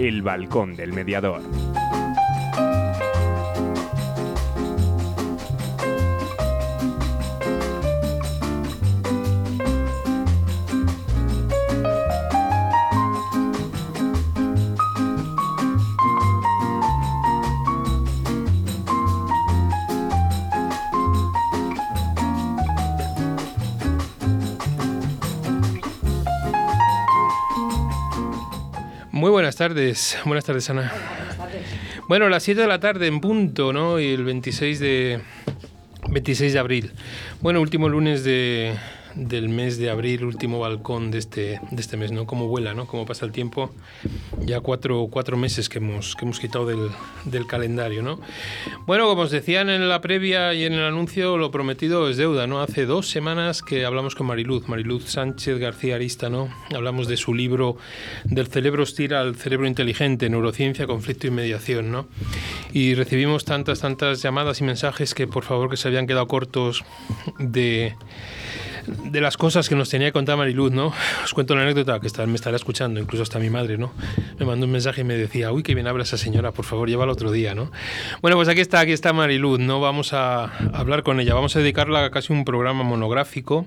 El balcón del mediador. Tardes. Buenas tardes, Ana. Buenas tardes. Bueno, las 7 de la tarde en punto, ¿no? Y el 26 de 26 de abril. Bueno, último lunes de, del mes de abril, último balcón de este, de este mes, ¿no? Cómo vuela, ¿no? Cómo pasa el tiempo. Ya cuatro, cuatro meses que hemos, que hemos quitado del, del calendario, ¿no? Bueno, como os decían en la previa y en el anuncio, lo prometido es deuda, ¿no? Hace dos semanas que hablamos con Mariluz, Mariluz Sánchez García Arista, ¿no? Hablamos de su libro Del cerebro hostil al cerebro inteligente, neurociencia, conflicto y mediación, ¿no? Y recibimos tantas, tantas llamadas y mensajes que por favor que se habían quedado cortos de de las cosas que nos tenía que contar Mariluz, ¿no? Os cuento una anécdota que me estará escuchando, incluso hasta mi madre, ¿no? Me mandó un mensaje y me decía, uy, qué bien habla esa señora, por favor, llévala otro día, ¿no? Bueno, pues aquí está, aquí está Mariluz, ¿no? Vamos a hablar con ella, vamos a dedicarla a casi un programa monográfico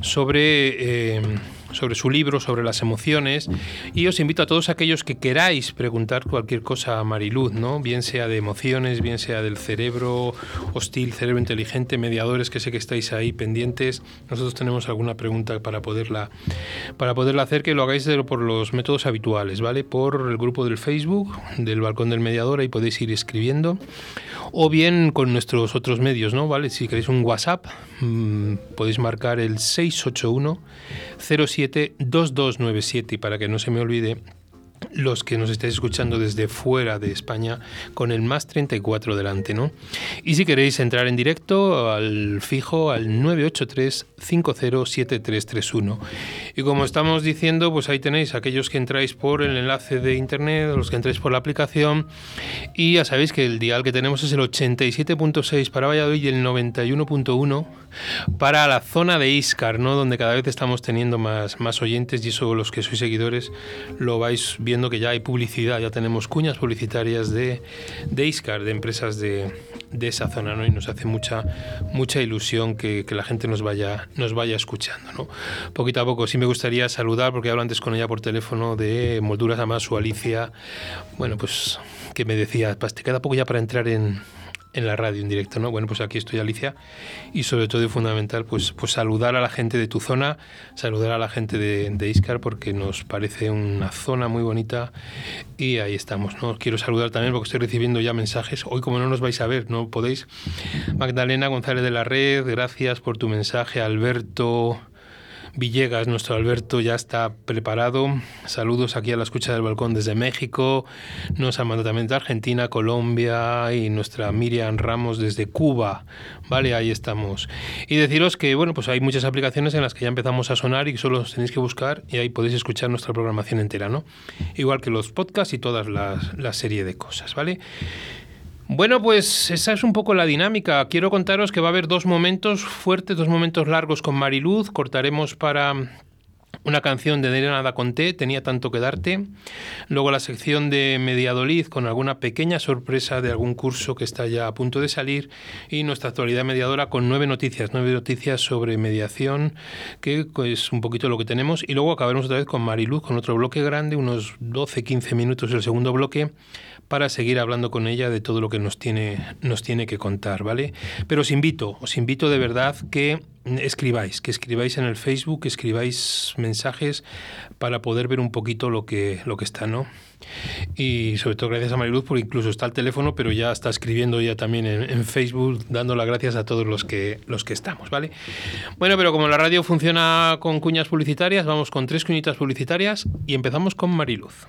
sobre... Eh, sobre su libro, sobre las emociones. Y os invito a todos aquellos que queráis preguntar cualquier cosa a Mariluz, ¿no? Bien sea de emociones, bien sea del cerebro hostil, cerebro inteligente, mediadores, que sé que estáis ahí pendientes. Nosotros tenemos alguna pregunta para poderla, para poderla hacer, que lo hagáis por los métodos habituales, ¿vale? Por el grupo del Facebook, del Balcón del Mediador, ahí podéis ir escribiendo. O bien con nuestros otros medios, ¿no? ¿Vale? Si queréis un WhatsApp, mmm, podéis marcar el 681 07 2297 y para que no se me olvide los que nos estéis escuchando desde fuera de España con el más 34 delante, ¿no? Y si queréis entrar en directo al fijo al 983-507331. Y como estamos diciendo, pues ahí tenéis aquellos que entráis por el enlace de internet, los que entráis por la aplicación y ya sabéis que el dial que tenemos es el 87.6 para Valladolid y el 91.1 para la zona de Iscar, ¿no? Donde cada vez estamos teniendo más, más oyentes y eso los que sois seguidores lo vais viendo que ya hay publicidad, ya tenemos cuñas publicitarias de, de Iscar, de empresas de, de, esa zona, ¿no? Y nos hace mucha, mucha ilusión que, que, la gente nos vaya, nos vaya escuchando, ¿no? Poquito a poco, sí me gustaría saludar, porque hablo antes con ella por teléfono de Molduras Amasu Alicia, bueno, pues que me decía, te queda poco ya para entrar en, en la radio en directo, ¿no? Bueno, pues aquí estoy Alicia y sobre todo y fundamental pues, pues saludar a la gente de tu zona, saludar a la gente de, de Iscar porque nos parece una zona muy bonita y ahí estamos, ¿no? Quiero saludar también porque estoy recibiendo ya mensajes, hoy como no nos vais a ver, no podéis. Magdalena González de la Red, gracias por tu mensaje, Alberto... Villegas, nuestro Alberto ya está preparado. Saludos aquí a la escucha del balcón desde México. Nos ha mandado también de Argentina, Colombia y nuestra Miriam Ramos desde Cuba. Vale, ahí estamos. Y deciros que, bueno, pues hay muchas aplicaciones en las que ya empezamos a sonar y solo os tenéis que buscar y ahí podéis escuchar nuestra programación entera, ¿no? Igual que los podcasts y todas la serie de cosas, ¿vale? Bueno, pues esa es un poco la dinámica. Quiero contaros que va a haber dos momentos fuertes, dos momentos largos con Mariluz. Cortaremos para una canción de Nada Conté, Tenía tanto que darte. Luego la sección de Mediadolid con alguna pequeña sorpresa de algún curso que está ya a punto de salir. Y nuestra actualidad mediadora con nueve noticias, nueve noticias sobre mediación, que es un poquito lo que tenemos. Y luego acabaremos otra vez con Mariluz, con otro bloque grande, unos 12-15 minutos el segundo bloque para seguir hablando con ella de todo lo que nos tiene, nos tiene que contar, ¿vale? Pero os invito, os invito de verdad que escribáis, que escribáis en el Facebook, que escribáis mensajes para poder ver un poquito lo que, lo que está, ¿no? Y sobre todo gracias a Mariluz, porque incluso está el teléfono, pero ya está escribiendo ya también en, en, Facebook, dando las gracias a todos los que, los que estamos, ¿vale? Bueno, pero como la radio funciona con cuñas publicitarias, vamos con tres cuñitas publicitarias y empezamos con Mariluz.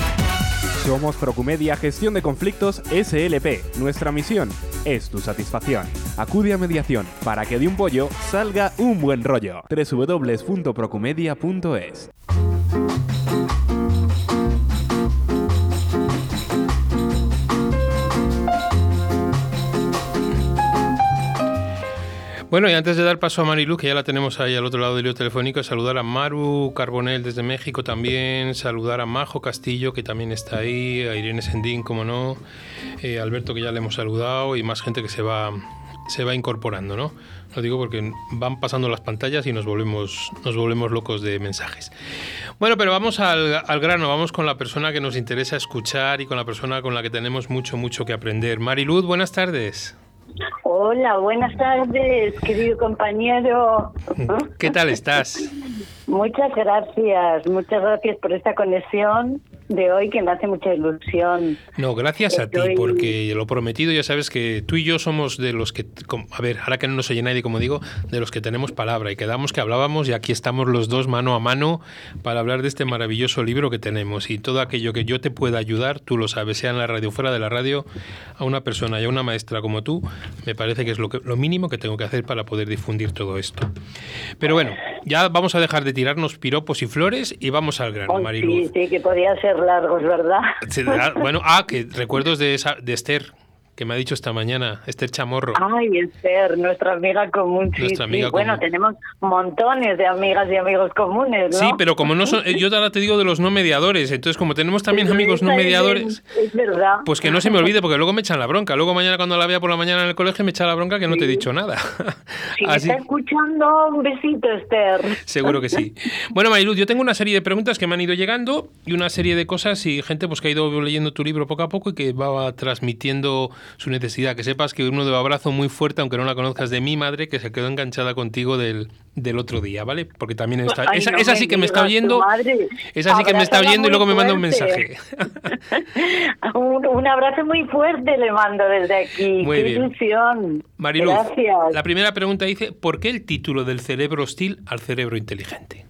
Somos Procumedia Gestión de Conflictos SLP. Nuestra misión es tu satisfacción. Acude a mediación para que de un pollo salga un buen rollo. www.procumedia.es Bueno, y antes de dar paso a Marilu, que ya la tenemos ahí al otro lado del hilo telefónico, saludar a Maru Carbonel desde México también, saludar a Majo Castillo, que también está ahí, a Irene Sendín, como no, eh, Alberto, que ya le hemos saludado, y más gente que se va, se va incorporando, ¿no? Lo digo porque van pasando las pantallas y nos volvemos, nos volvemos locos de mensajes. Bueno, pero vamos al, al, grano, vamos con la persona que nos interesa escuchar y con la persona con la que tenemos mucho, mucho que aprender. Mariluz, buenas tardes. Hola, buenas tardes, querido compañero. ¿Qué tal estás? Muchas gracias, muchas gracias por esta conexión de hoy que me hace mucha ilusión. No, gracias a ti, porque lo prometido, ya sabes que tú y yo somos de los que, a ver, ahora que no nos oye nadie, como digo, de los que tenemos palabra y quedamos que hablábamos y aquí estamos los dos mano a mano para hablar de este maravilloso libro que tenemos y todo aquello que yo te pueda ayudar, tú lo sabes, sea en la radio fuera de la radio, a una persona y a una maestra como tú, me parece que es lo, que, lo mínimo que tengo que hacer para poder difundir todo esto. Pero bueno, ya vamos a dejar de tirarnos piropos y flores y vamos al grano, Mariluz. sí, sí, que podía ser largos, ¿verdad? Bueno, ah, que recuerdos de, esa, de Esther, que me ha dicho esta mañana, Esther Chamorro. Ay, Esther, nuestra amiga común. Sí, Nuestra amiga sí. Bueno, tenemos montones de amigas y amigos comunes, ¿no? Sí, pero como no son, yo ahora te digo de los no mediadores, entonces como tenemos también amigos no mediadores, Es, verdad. pues que no se me olvide porque luego me echan la bronca. Luego mañana cuando la vea por la mañana en el colegio me echa la bronca que no te he dicho nada. Si me Así, está escuchando, un besito, Esther. seguro que sí. Bueno, Mariluz, yo tengo una serie de preguntas que me han ido llegando y una serie de cosas y gente pues que ha ido leyendo tu libro poco a poco y que va transmitiendo su necesidad. Que sepas que uno de abrazo muy fuerte, aunque no la conozcas, de mi madre que se quedó enganchada contigo del, del otro día, ¿vale? Porque también está... Ay, esa, no esa sí que me está oyendo... Esa sí que me está oyendo y luego me manda un mensaje. un, un abrazo muy fuerte le mando desde aquí. Muy Qué bien. ilusión. Mariluz, Gracias. la primera pregunta dice, ¿por qué el título del cerebro hostil al cerebro inteligente?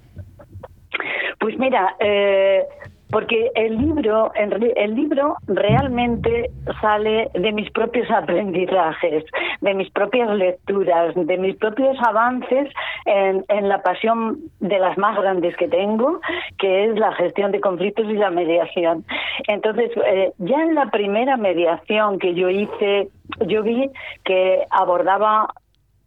Pues mira, eh, porque el libro, el libro realmente sale de mis propios aprendizajes, de mis propias lecturas, de mis propios avances en, en la pasión de las más grandes que tengo, que es la gestión de conflictos y la mediación. Entonces, eh, ya en la primera mediación que yo hice, yo vi que abordaba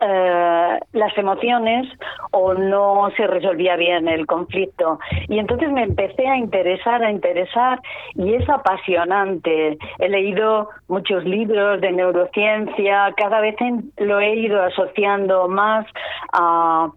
eh, las emociones o no se resolvía bien el conflicto. Y entonces me empecé a interesar, a interesar y es apasionante. He leído muchos libros de neurociencia, cada vez lo he ido asociando más a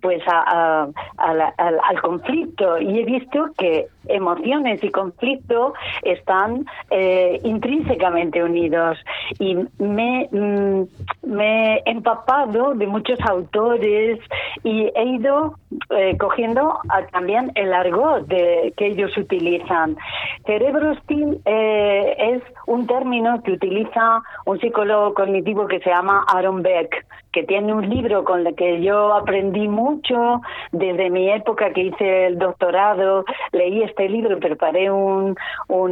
pues a- al, al conflicto y he visto que emociones y conflicto están eh, intrínsecamente unidos y me, mm, me he empapado de muchos autores y he ido eh, cogiendo también el argot de, que ellos utilizan. Cerebro hostil eh, es un término que utiliza un psicólogo cognitivo que se llama Aaron Beck, que tiene un libro con el que yo aprendí mucho desde mi época que hice el doctorado. Leí este libro, preparé un,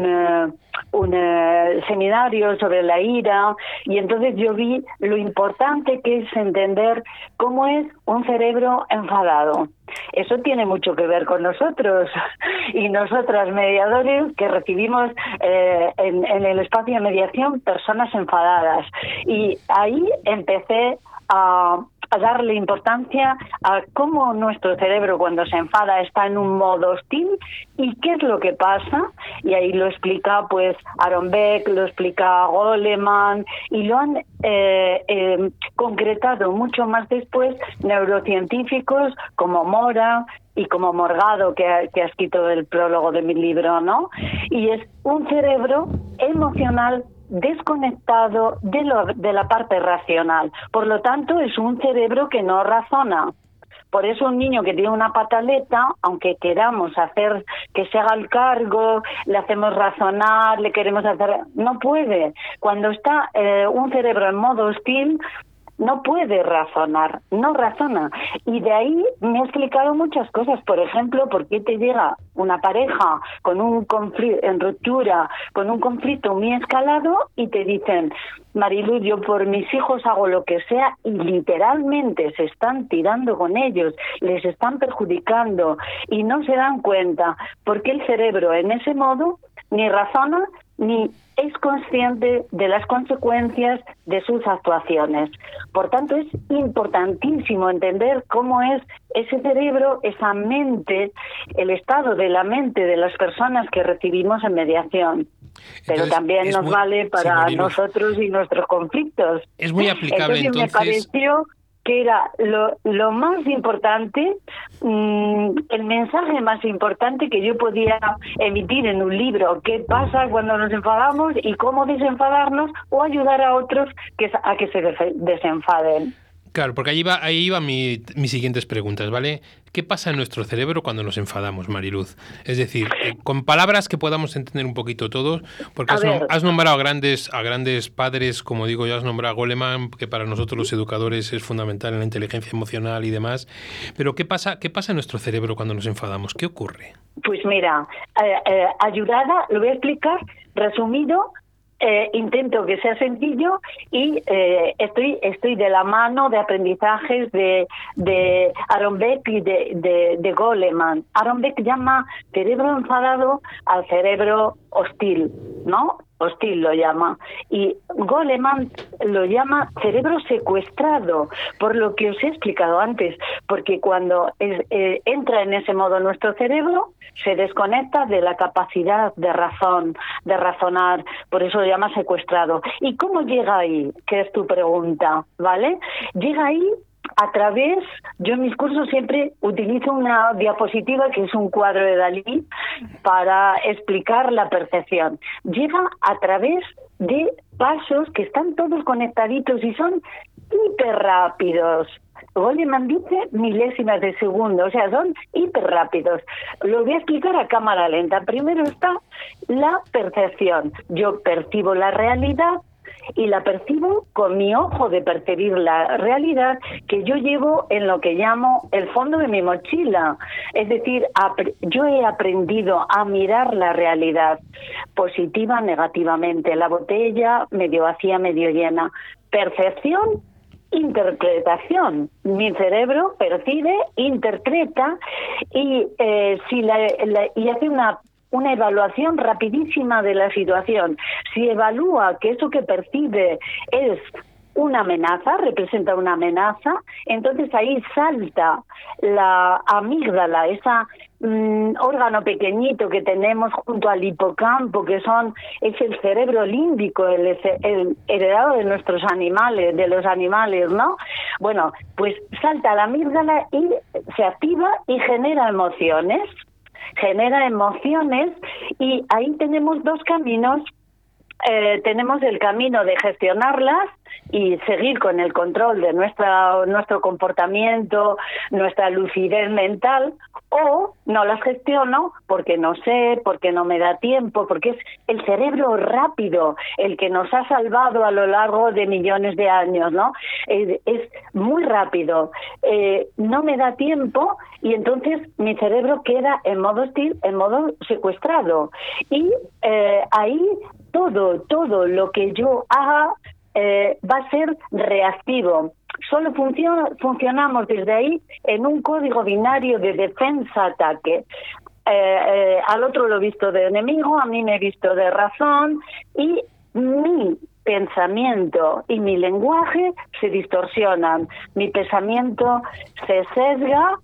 eh, seminario sobre la ira y entonces yo vi lo importante que es entender cómo es un cerebro enfadado. Eso tiene mucho que ver con nosotros y nosotras mediadores que recibimos eh, en, en el espacio de mediación personas enfadadas. Y ahí empecé a, a darle importancia a cómo nuestro cerebro cuando se enfada está en un modo hostil y qué es lo que pasa. Y ahí lo explica pues Aaron Beck, lo explica Goleman y lo han eh, eh, concretado mucho más después neurocientíficos como Mora y como Morgado, que, ha- que ha escrito el prólogo de mi libro, ¿no? Y es un cerebro emocional desconectado de, lo, de la parte racional. Por lo tanto, es un cerebro que no razona. Por eso un niño que tiene una pataleta, aunque queramos hacer que se haga el cargo, le hacemos razonar, le queremos hacer, no puede. Cuando está eh, un cerebro en modo hostil, no puede razonar, no razona. Y de ahí me ha explicado muchas cosas. Por ejemplo, por qué te llega una pareja con un conflicto en ruptura, con un conflicto muy escalado y te dicen, Marilu, yo por mis hijos hago lo que sea y literalmente se están tirando con ellos, les están perjudicando y no se dan cuenta porque el cerebro en ese modo ni razona ni es consciente de las consecuencias de sus actuaciones. Por tanto, es importantísimo entender cómo es ese cerebro, esa mente, el estado de la mente de las personas que recibimos en mediación. Pero también nos vale para nosotros y nuestros conflictos. Es muy aplicable entonces. Me pareció que era lo, lo más importante, mm, el mensaje más importante que yo podía emitir en un libro, qué pasa cuando nos enfadamos y cómo desenfadarnos o ayudar a otros que, a que se desenfaden. Claro, porque ahí va, ahí iban mis siguientes preguntas, ¿vale? ¿Qué pasa en nuestro cerebro cuando nos enfadamos, Mariluz? Es decir, eh, con palabras que podamos entender un poquito todos, porque has, nombrado a grandes, a grandes padres, como digo, ya has nombrado a Goleman, que para nosotros los educadores es fundamental en la inteligencia emocional y demás. Pero ¿qué pasa, qué pasa en nuestro cerebro cuando nos enfadamos? ¿Qué ocurre? Pues mira, eh, eh, ayudada, lo voy a explicar resumido eh, intento que sea sencillo y eh, estoy estoy de la mano de aprendizajes de, de Aaron Beck y de, de, Goleman. Aaron Beck llama cerebro enfadado al cerebro hostil, ¿no? Hostil lo llama, y Goleman lo llama cerebro secuestrado, por lo que os he explicado antes, porque cuando eh, entra en ese modo nuestro cerebro, se desconecta de la capacidad de razón, de razonar, por eso lo llama secuestrado. ¿Y cómo llega ahí? Que es tu pregunta, ¿vale? Llega ahí a través, yo en mis cursos siempre utilizo una diapositiva que es un cuadro de Dalí para explicar la percepción. Llega a través de pasos que están todos conectaditos y son hiper rápidos. Goleman dice milésimas de segundo, o sea, son hiper rápidos. Lo voy a explicar a cámara lenta. Primero está la percepción. Yo percibo la realidad y la percibo con mi ojo de percibir la realidad que yo llevo en lo que llamo el fondo de mi mochila. Es decir, yo he aprendido a mirar la realidad positiva, negativamente, la botella medio vacía, medio llena. Percepción interpretación. Mi cerebro percibe, interpreta y eh, si la, y hace una una evaluación rapidísima de la situación. Si evalúa que eso que percibe es una amenaza, representa una amenaza, entonces ahí salta la amígdala, esa mm, órgano pequeñito que tenemos junto al hipocampo, que son es el cerebro límbico, el, el heredado de nuestros animales, de los animales, ¿no? Bueno, pues salta la amígdala y se activa y genera emociones genera emociones y ahí tenemos dos caminos. Eh, tenemos el camino de gestionarlas y seguir con el control de nuestra, nuestro comportamiento, nuestra lucidez mental, o no las gestiono porque no sé, porque no me da tiempo, porque es el cerebro rápido el que nos ha salvado a lo largo de millones de años, ¿no? Es, muy rápido, eh, no me da tiempo y entonces mi cerebro queda en modo hostil, en modo secuestrado. Y eh, ahí todo, todo lo que yo haga eh, va a ser reactivo. Solo funciona, funcionamos desde ahí en un código binario de defensa-ataque. Eh, eh, al otro lo he visto de enemigo, a mí me he visto de razón y mi pensamiento y mi lenguaje se distorsionan. Mi pensamiento se sesga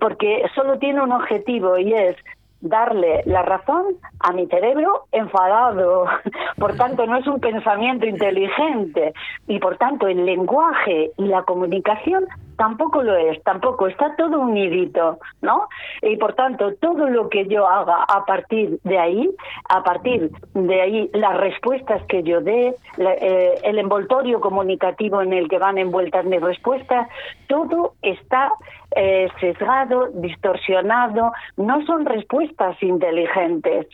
porque solo tiene un objetivo y es darle la razón a mi cerebro enfadado. Por tanto, no es un pensamiento inteligente y por tanto el lenguaje y la comunicación tampoco lo es, tampoco, está todo unidito, ¿no? Y por tanto, todo lo que yo haga a partir de ahí, a partir de ahí, las respuestas que yo dé, eh, el envoltorio comunicativo en el que van envueltas mis respuestas, todo está eh, sesgado, distorsionado, no son respuestas inteligentes.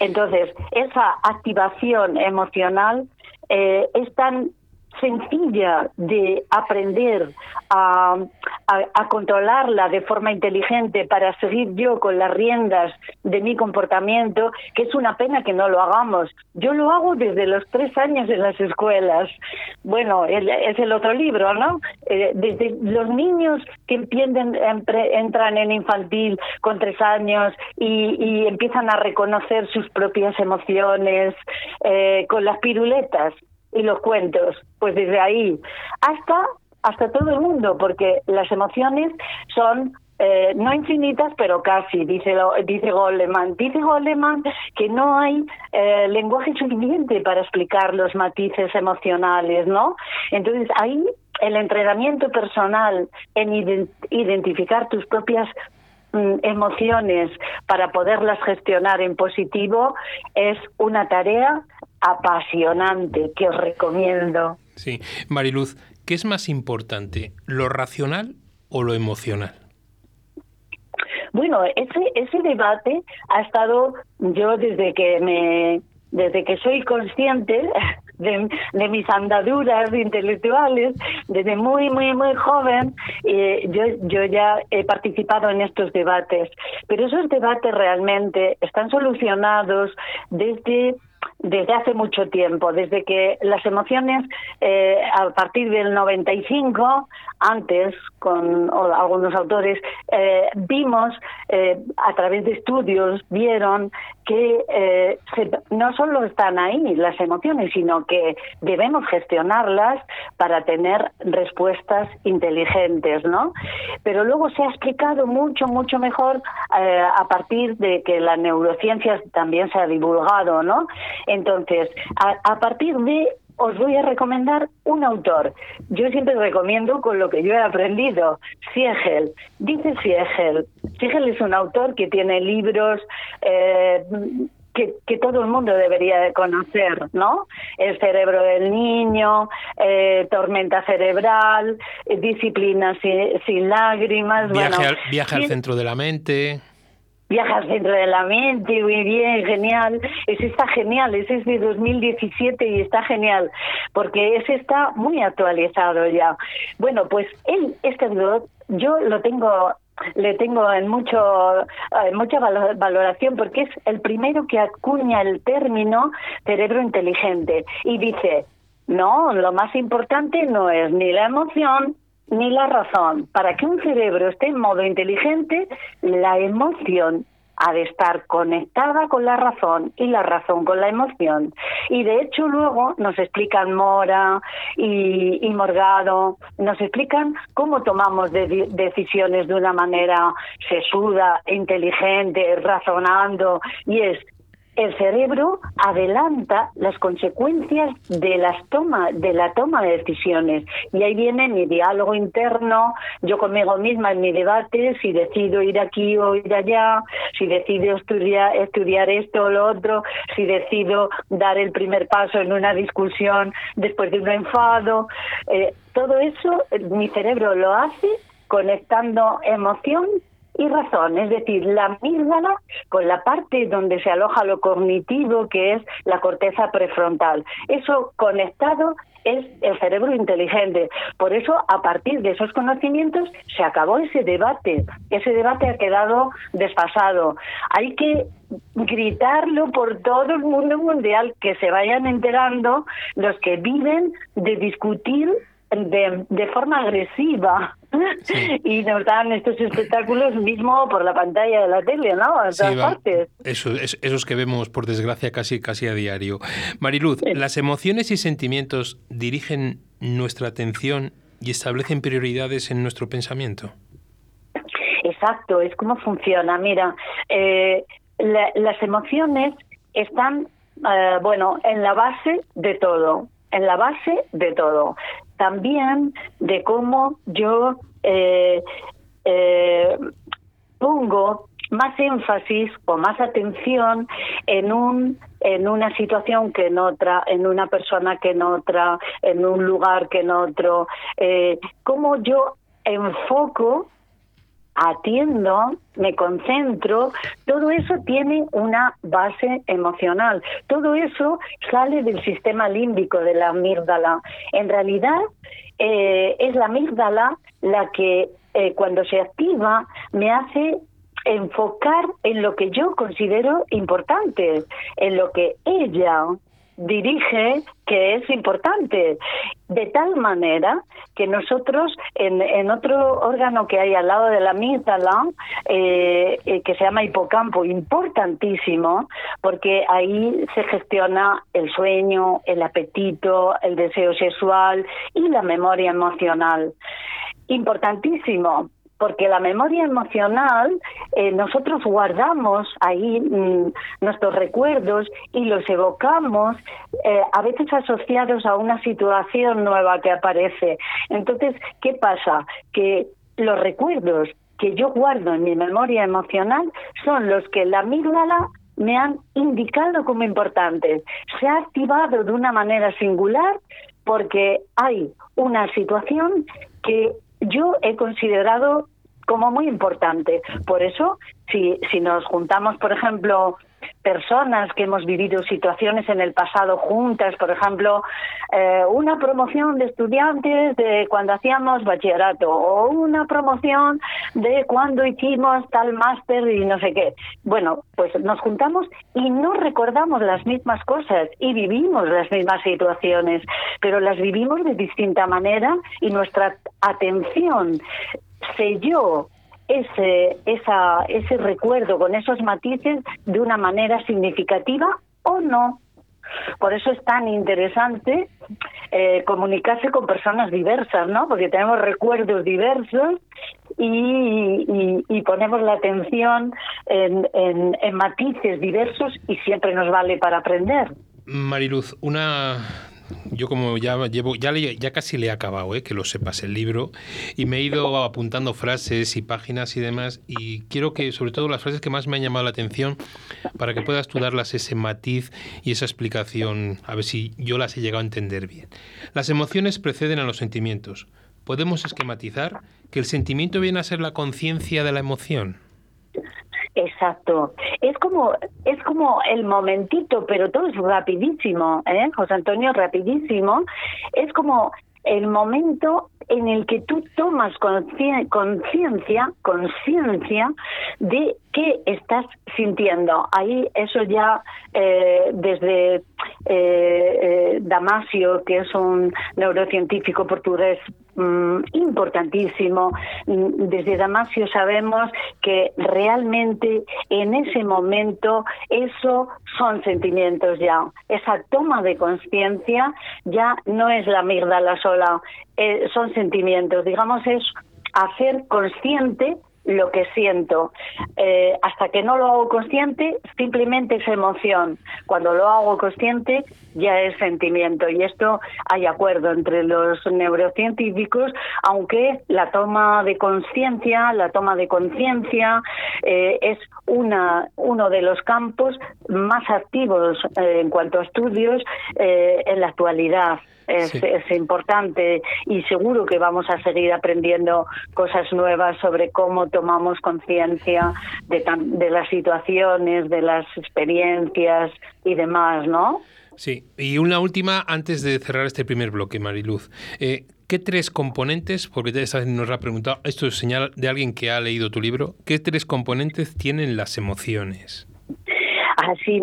Entonces, esa activación emocional eh, es tan sencilla de aprender a, a, controlarla de forma inteligente para seguir yo con las riendas de mi comportamiento, que es una pena que no lo hagamos. Yo lo hago desde los tres años en las escuelas. Bueno, es el otro libro, ¿no? Eh, desde los niños que entran en infantil con tres años y, empiezan a reconocer sus propias emociones eh, con las piruletas y los cuentos, pues desde ahí hasta hasta todo el mundo, porque las emociones son eh, no infinitas, pero casi, dice, dice Goleman. Dice Goleman que no hay eh, lenguaje suficiente para explicar los matices emocionales, ¿no? Entonces ahí el entrenamiento personal en identificar tus propias mm, emociones para poderlas gestionar en positivo es una tarea apasionante que os recomiendo. Sí, Mariluz, ¿qué es más importante, lo racional o lo emocional? Bueno, ese ese debate ha estado yo desde que me desde que soy consciente de, mis andaduras intelectuales, desde muy, muy, muy joven, eh, yo, yo ya he participado en estos debates. Pero esos debates realmente están solucionados desde desde hace mucho tiempo, desde que las emociones eh, a partir del 95, antes con algunos autores, eh, vimos eh, a través de estudios, vieron que no solo están ahí las emociones, sino que debemos gestionarlas para tener respuestas inteligentes, ¿no? Pero luego se ha explicado mucho, mucho mejor a partir de que la neurociencia también se ha divulgado, ¿no? Entonces, a, partir de os voy a recomendar un autor. Yo siempre recomiendo con lo que yo he aprendido, Siegel. Dice Siegel. Siegel es un autor que tiene libros eh, que, todo el mundo debería de conocer, ¿no? El cerebro del niño, eh, tormenta cerebral, eh, disciplina sin, lágrimas. Viaje, al, viaje al centro de la mente. Viajas dentro de la mente, muy bien, genial. Ese está genial, ese es de 2017 y está genial, porque ese está muy actualizado ya. Bueno, pues él, este yo lo tengo le tengo en mucho en mucha valoración porque es el primero que acuña el término cerebro inteligente y dice no lo más importante no es ni la emoción ni la razón. Para que un cerebro esté en modo inteligente, la emoción ha de estar conectada con la razón y la razón con la emoción. Y de hecho luego nos explican Mora y, Morgado, nos explican cómo tomamos decisiones de una manera sesuda, inteligente, razonando, y es el cerebro adelanta las consecuencias de las toma, de la toma de decisiones. Y ahí viene mi diálogo interno, yo conmigo misma en mi debate, si decido ir aquí o ir allá, si decido estudiar, estudiar esto o lo otro, si decido dar el primer paso en una discusión después de un enfado. Eh, todo eso mi cerebro lo hace conectando emoción y razón, es decir, la amígdala con la parte donde se aloja lo cognitivo, que es la corteza prefrontal. Eso conectado es el cerebro inteligente. Por eso, a partir de esos conocimientos, se acabó ese debate. Ese debate ha quedado desfasado. Hay que gritarlo por todo el mundo mundial, que se vayan enterando los que viven de discutir de, de forma agresiva y nos dan estos espectáculos mismo por la pantalla de la tele, ¿no? A todas partes. Eso, esos que vemos, por desgracia, casi, casi a diario. Mariluz, ¿las emociones y sentimientos dirigen nuestra atención y establecen prioridades en nuestro pensamiento? Exacto, es como funciona. Mira, eh, las emociones están, eh, bueno, en la base de todo en la base de todo. También de cómo yo eh, eh, pongo más énfasis o más atención en un en una situación que en otra, en una persona que en otra, en un lugar que en otro, eh, cómo yo enfoco atiendo, me concentro, todo eso tiene una base emocional. Todo eso sale del sistema límbico de la amígdala. En realidad, eh, es la amígdala la que eh, cuando se activa me hace enfocar en lo que yo considero importante, en lo que ella dirige que es importante, de tal manera que nosotros en, en otro órgano que hay al lado de la amígdala, eh, eh, que se llama hipocampo, importantísimo, porque ahí se gestiona el sueño, el apetito, el deseo sexual y la memoria emocional. Importantísimo, porque la memoria emocional, eh, nosotros guardamos ahí mm, nuestros recuerdos y los evocamos, eh, a veces asociados a una situación nueva que aparece. Entonces, ¿qué pasa? Que los recuerdos que yo guardo en mi memoria emocional son los que la amígdala me han indicado como importantes. Se ha activado de una manera singular porque hay una situación que yo he considerado como muy importante. Por eso, si, si nos juntamos, por ejemplo, personas que hemos vivido situaciones en el pasado juntas, por ejemplo, eh, una promoción de estudiantes de cuando hacíamos bachillerato o una promoción de cuando hicimos tal máster y no sé qué. Bueno, pues nos juntamos y no recordamos las mismas cosas y vivimos las mismas situaciones, pero las vivimos de distinta manera y nuestra atención selló ese, esa, ese recuerdo con esos matices de una manera significativa o no. Por eso es tan interesante eh, comunicarse con personas diversas, ¿no? Porque tenemos recuerdos diversos y, ponemos la atención en, en, en matices diversos y siempre nos vale para aprender. Mariluz, una yo como ya llevo, ya, ya casi le he acabado, ¿eh? que lo sepas el libro, y me he ido apuntando frases y páginas y demás, y quiero que, sobre todo las frases que más me han llamado la atención, para que puedas tú darlas ese matiz y esa explicación, a ver si yo las he llegado a entender bien. Las emociones preceden a los sentimientos. ¿Podemos esquematizar que el sentimiento viene a ser la conciencia de la emoción? Exacto. Es como es como el momentito, pero todo es rapidísimo, ¿eh? José Antonio, rapidísimo. Es como el momento en el que tú tomas conciencia, conciencia de qué estás sintiendo. Ahí eso ya eh, desde eh, eh, Damasio, que es un neurocientífico portugués mm, importantísimo, mm, desde Damasio sabemos que realmente en ese momento eso son sentimientos ya. Esa toma de conciencia ya no es la la sola, son sentimientos. Digamos, es hacer consciente lo que siento. Eh, hasta que no lo hago consciente, simplemente es emoción. Cuando lo hago consciente, ya es sentimiento. Y esto hay acuerdo entre los neurocientíficos, aunque la toma de conciencia, la toma de conciencia, eh, es una, uno de los campos más activos eh, en cuanto a estudios en la actualidad es, es, importante y seguro que vamos a seguir aprendiendo cosas nuevas sobre cómo tomamos conciencia de, de las situaciones, de las experiencias y demás, ¿no? Sí, y una última antes de cerrar este primer bloque, Mariluz. Eh, ¿Qué tres componentes, porque esta vez nos ha preguntado, esto es señal de alguien que ha leído tu libro, ¿qué tres componentes tienen las emociones? Así,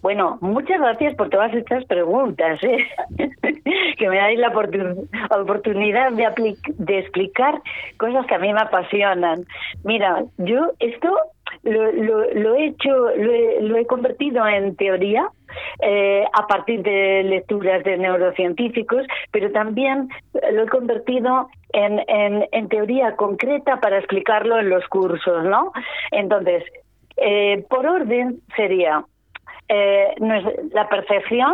bueno, muchas gracias por todas estas preguntas, ¿eh? que me dais la oportunidad de, de explicar cosas que a mí me apasionan. Mira, yo esto lo, lo, he hecho, lo he, convertido en teoría eh, a partir de lecturas de neurocientíficos, pero también lo he convertido en, en, en teoría concreta para explicarlo en los cursos, ¿no? Entonces, eh, por orden sería eh, la percepción,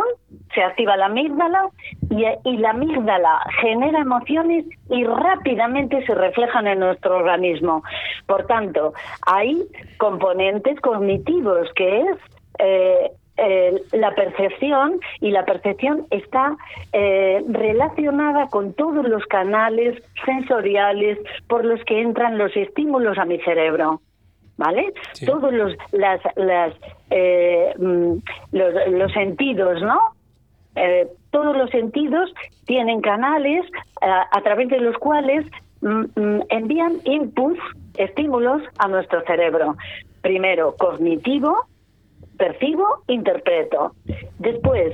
se activa la amígdala y, la amígdala genera emociones y rápidamente se reflejan en nuestro organismo. Por tanto, hay componentes cognitivos que es eh, eh, la percepción y la percepción está eh, relacionada con todos los canales sensoriales por los que entran los estímulos a mi cerebro. ¿Vale? Todos los, las, las, mm, los, los, sentidos, ¿no? todos los sentidos tienen canales a través de los cuales mm, mm, envían inputs, estímulos a nuestro cerebro. Primero, cognitivo, percibo, interpreto. Después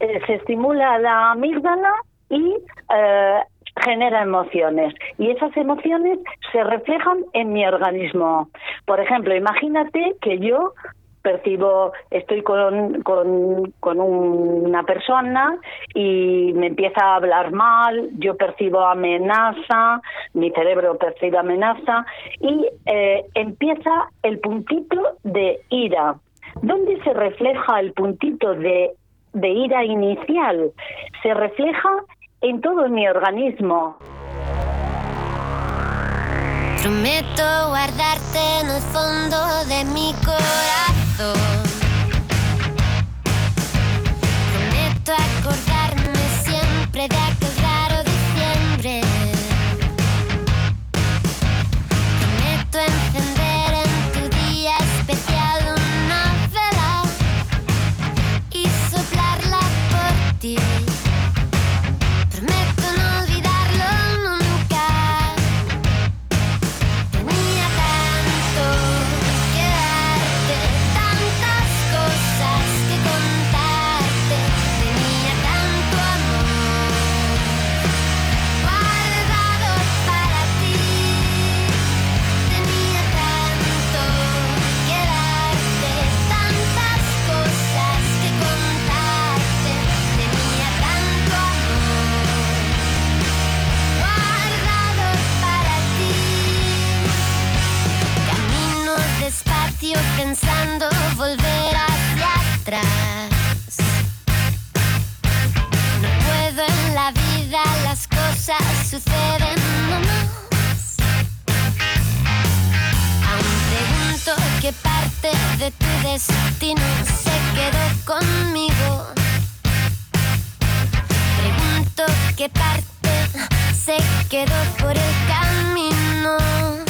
eh, se estimula la amígdala y eh, genera emociones. Y esas emociones se reflejan en mi organismo. Por ejemplo, imagínate que yo percibo, estoy con, con, con, una persona y me empieza a hablar mal, yo percibo amenaza, mi cerebro percibe amenaza y eh, empieza el puntito de ira. ¿Dónde se refleja el puntito de, de ira inicial? Se refleja en todo mi organismo. Prometo guardarte en el fondo de mi corazón. Prometo acordarme siempre de aquel raro diciembre. Prometo encender cosas suceden. Aún pregunto qué parte de tu destino se quedó conmigo. Pregunto qué parte se quedó por el camino.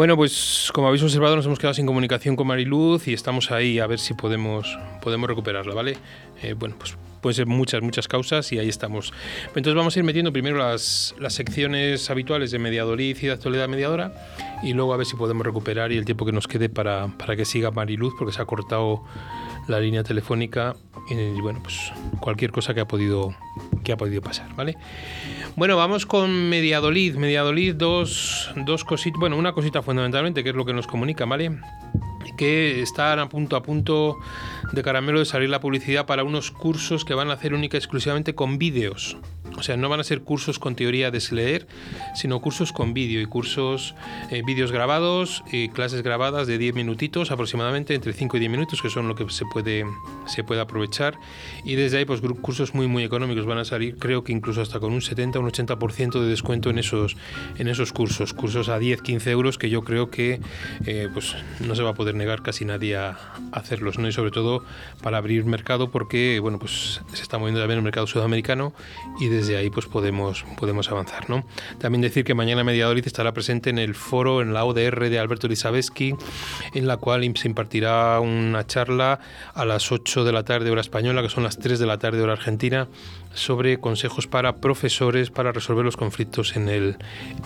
Bueno, pues como habéis observado nos hemos quedado sin comunicación con Mariluz y estamos ahí a ver si podemos, podemos recuperarla, ¿vale? Eh, bueno, pues pueden ser muchas, muchas causas y ahí estamos. Entonces vamos a ir metiendo primero las, las secciones habituales de Mediadolid y de actualidad mediadora y luego a ver si podemos recuperar y el tiempo que nos quede para, para que siga Mariluz porque se ha cortado la línea telefónica y bueno, pues cualquier cosa que ha podido, que ha podido pasar, ¿vale? Bueno, vamos con Mediadolid. Mediadolid, dos, dos cositas, bueno, una cosita fundamentalmente, que es lo que nos comunica, ¿vale? que están a punto a punto de caramelo de salir la publicidad para unos cursos que van a hacer única y exclusivamente con vídeos. O sea, no van a ser cursos con teoría de leer, sino cursos con vídeo y cursos, eh, vídeos grabados y clases grabadas de 10 minutitos aproximadamente, entre 5 y 10 minutos, que son lo que se puede, se puede aprovechar. Y desde ahí, pues cursos muy, muy económicos van a salir, creo que incluso hasta con un 70 o un 80% de descuento en esos, en esos cursos. Cursos a 10, 15 euros que yo creo que eh, pues no se va a poder negar casi nadie a hacerlos, ¿no? Y sobre todo para abrir mercado porque, bueno, pues se está moviendo también el mercado sudamericano y desde ahí pues podemos, podemos avanzar, ¿no? También decir que mañana Mediadolid estará presente en el foro, en la ODR de Alberto Lisabeski, en la cual se impartirá una charla a las 8 de la tarde hora española, que son las 3 de la tarde hora argentina, sobre consejos para profesores para resolver los conflictos en el,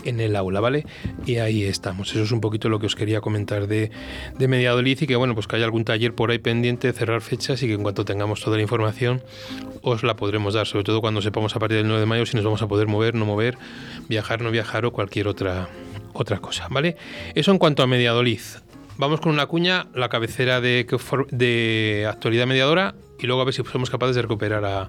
en el aula, ¿vale? Y ahí estamos. Eso es un poquito lo que os quería comentar de, de Mediadolid y que, bueno, pues que hay algún taller por ahí pendiente, cerrar fechas y que en cuanto tengamos toda la información os la podremos dar, sobre todo cuando sepamos a partir del 9 de mayo si nos vamos a poder mover, no mover, viajar, no viajar o cualquier otra, otra cosa, ¿vale? Eso en cuanto a Mediadolid. Vamos con una cuña, la cabecera de, de actualidad mediadora y luego a ver si somos capaces de recuperar a,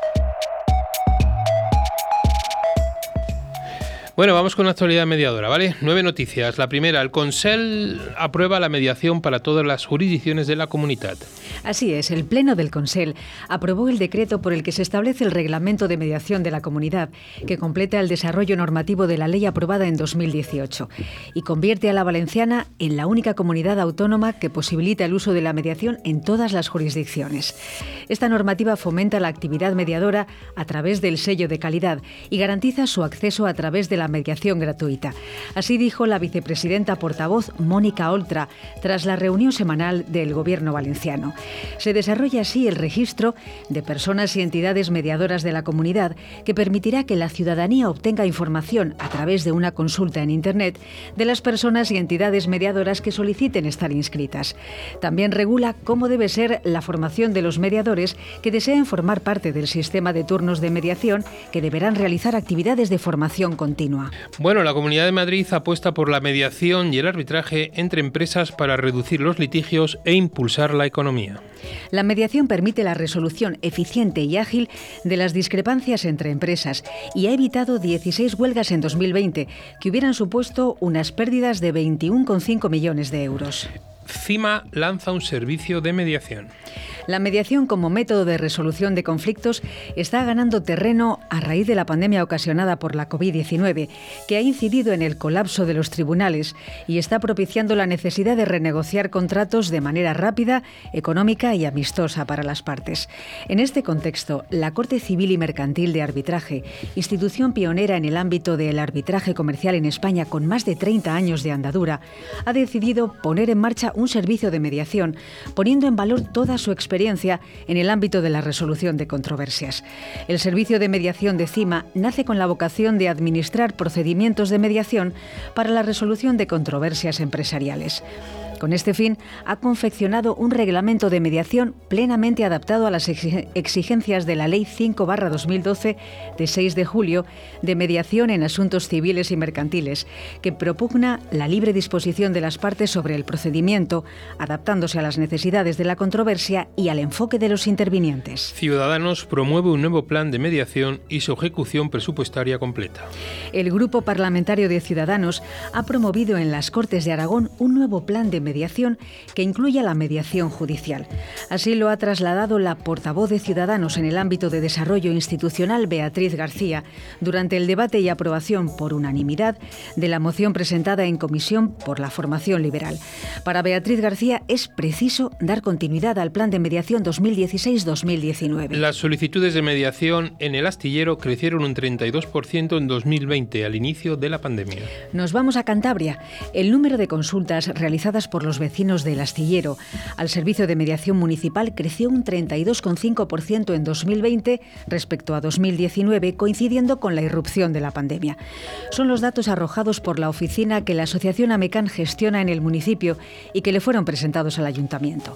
Bueno, vamos con una actualidad mediadora, ¿vale? Nueve noticias. La primera, el Consell aprueba la mediación para todas las jurisdicciones de la comunidad. Así es, el Pleno del Consell aprobó el decreto por el que se establece el reglamento de mediación de la comunidad, que completa el desarrollo normativo de la ley aprobada en 2018 y convierte a la valenciana en la única comunidad autónoma que posibilita el uso de la mediación en todas las jurisdicciones. Esta normativa fomenta la actividad mediadora a través del sello de calidad y garantiza su acceso a través de la mediación gratuita. Así dijo la vicepresidenta portavoz Mónica Oltra tras la reunión semanal del Gobierno valenciano. Se desarrolla así el registro de personas y entidades mediadoras de la comunidad que permitirá que la ciudadanía obtenga información a través de una consulta en Internet de las personas y entidades mediadoras que soliciten estar inscritas. También regula cómo debe ser la formación de los mediadores que deseen formar parte del sistema de turnos de mediación que deberán realizar actividades de formación continua. Bueno, la Comunidad de Madrid apuesta por la mediación y el arbitraje entre empresas para reducir los litigios e impulsar la economía. La mediación permite la resolución eficiente y ágil de las discrepancias entre empresas y ha evitado 16 huelgas en 2020 que hubieran supuesto unas pérdidas de 21,5 millones de euros. CIMA lanza un servicio de mediación. La mediación como método de resolución de conflictos está ganando terreno a raíz de la pandemia ocasionada por la COVID-19, que ha incidido en el colapso de los tribunales y está propiciando la necesidad de renegociar contratos de manera rápida, económica y amistosa para las partes. En este contexto, la Corte Civil y Mercantil de Arbitraje, institución pionera en el ámbito del arbitraje comercial en España con más de 30 años de andadura, ha decidido poner en marcha un servicio de mediación, poniendo en valor toda su experiencia en el ámbito de la resolución de controversias. El servicio de mediación de CIMA nace con la vocación de administrar procedimientos de mediación para la resolución de controversias empresariales. Con este fin, ha confeccionado un reglamento de mediación plenamente adaptado a las exigencias de la Ley 5-2012 de 6 de julio de mediación en asuntos civiles y mercantiles, que propugna la libre disposición de las partes sobre el procedimiento, adaptándose a las necesidades de la controversia y al enfoque de los intervinientes. Ciudadanos promueve un nuevo plan de mediación y su ejecución presupuestaria completa. El Grupo Parlamentario de Ciudadanos ha promovido en las Cortes de Aragón un nuevo plan de mediación mediación que incluya la mediación judicial. Así lo ha trasladado la portavoz de Ciudadanos en el ámbito de desarrollo institucional, Beatriz García, durante el debate y aprobación por unanimidad de la moción presentada en comisión por la formación liberal. Para Beatriz García es preciso dar continuidad al plan de mediación 2016-2019. Las solicitudes de mediación en el astillero crecieron un 32% en 2020, al inicio de la pandemia. Nos vamos a Cantabria. El número de consultas realizadas por los vecinos del astillero al servicio de mediación municipal creció un 32,5% en 2020 respecto a 2019, coincidiendo con la irrupción de la pandemia. Son los datos arrojados por la oficina que la Asociación AMECAN gestiona en el municipio y que le fueron presentados al ayuntamiento.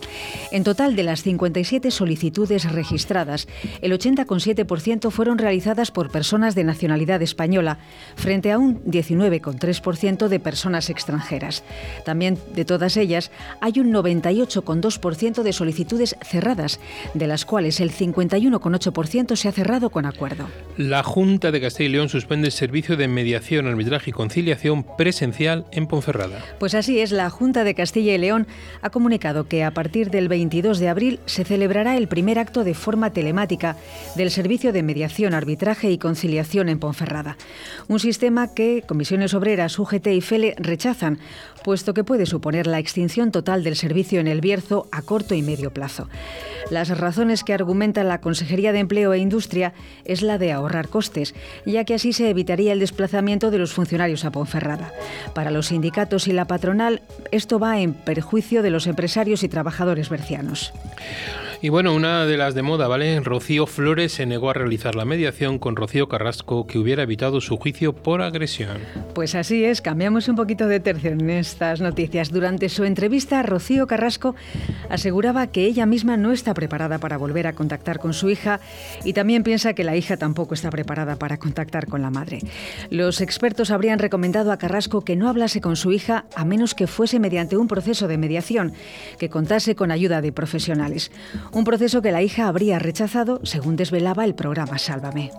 En total, de las 57 solicitudes registradas, el 80,7% fueron realizadas por personas de nacionalidad española, frente a un 19,3% de personas extranjeras. También de todas ellas, hay un 98,2% de solicitudes cerradas, de las cuales el 51,8% se ha cerrado con acuerdo. La Junta de Castilla y León suspende el servicio de mediación, arbitraje y conciliación presencial en Ponferrada. Pues así es, la Junta de Castilla y León ha comunicado que a partir del 22 de abril se celebrará el primer acto de forma telemática del servicio de mediación, arbitraje y conciliación en Ponferrada. Un sistema que Comisiones Obreras, UGT y FELE rechazan, puesto que puede suponer la extinción total del servicio en el Bierzo a corto y medio plazo. Las razones que argumenta la Consejería de Empleo e Industria es la de ahorrar costes, ya que así se evitaría el desplazamiento de los funcionarios a Ponferrada. Para los sindicatos y la patronal, esto va en perjuicio de los empresarios y trabajadores bercianos. Y bueno, una de las de moda, ¿vale? Rocío Flores se negó a realizar la mediación con Rocío Carrasco, que hubiera evitado su juicio por agresión. Pues así es, cambiamos un poquito de tercio en estas noticias. Durante su entrevista, Rocío Carrasco aseguraba que ella misma no está preparada para volver a contactar con su hija y también piensa que la hija tampoco está preparada para contactar con la madre. Los expertos habrían recomendado a Carrasco que no hablase con su hija a menos que fuese mediante un proceso de mediación, que contase con ayuda de profesionales un proceso que la hija habría rechazado, según desvelaba el programa Sálvame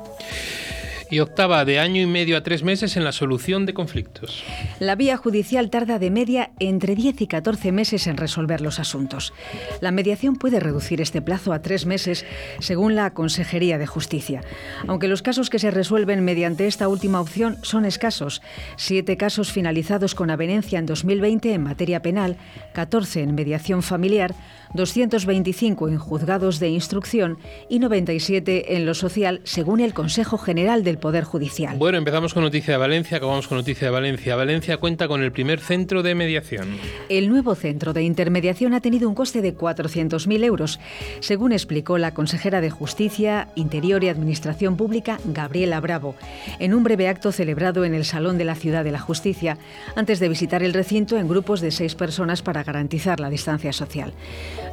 y octava de año y medio a tres meses en la solución de conflictos. La vía judicial tarda de media entre 10 y 14 meses en resolver los asuntos. La mediación puede reducir este plazo a tres meses, según la Consejería de Justicia. Aunque los casos que se resuelven mediante esta última opción son escasos, siete casos finalizados con avenencia en 2020 en materia penal, 14 en mediación familiar, 225 en juzgados de instrucción y 97 en lo social, según el Consejo General del del Poder Judicial. Bueno, empezamos con noticia de Valencia, acabamos con noticia de Valencia. Valencia cuenta con el primer centro de mediación. El nuevo centro de intermediación ha tenido un coste de 400.000 euros, según explicó la consejera de Justicia, Interior y Administración Pública, Gabriela Bravo, en un breve acto celebrado en el Salón de la Ciudad de la Justicia, antes de visitar el recinto en grupos de seis personas para garantizar la distancia social.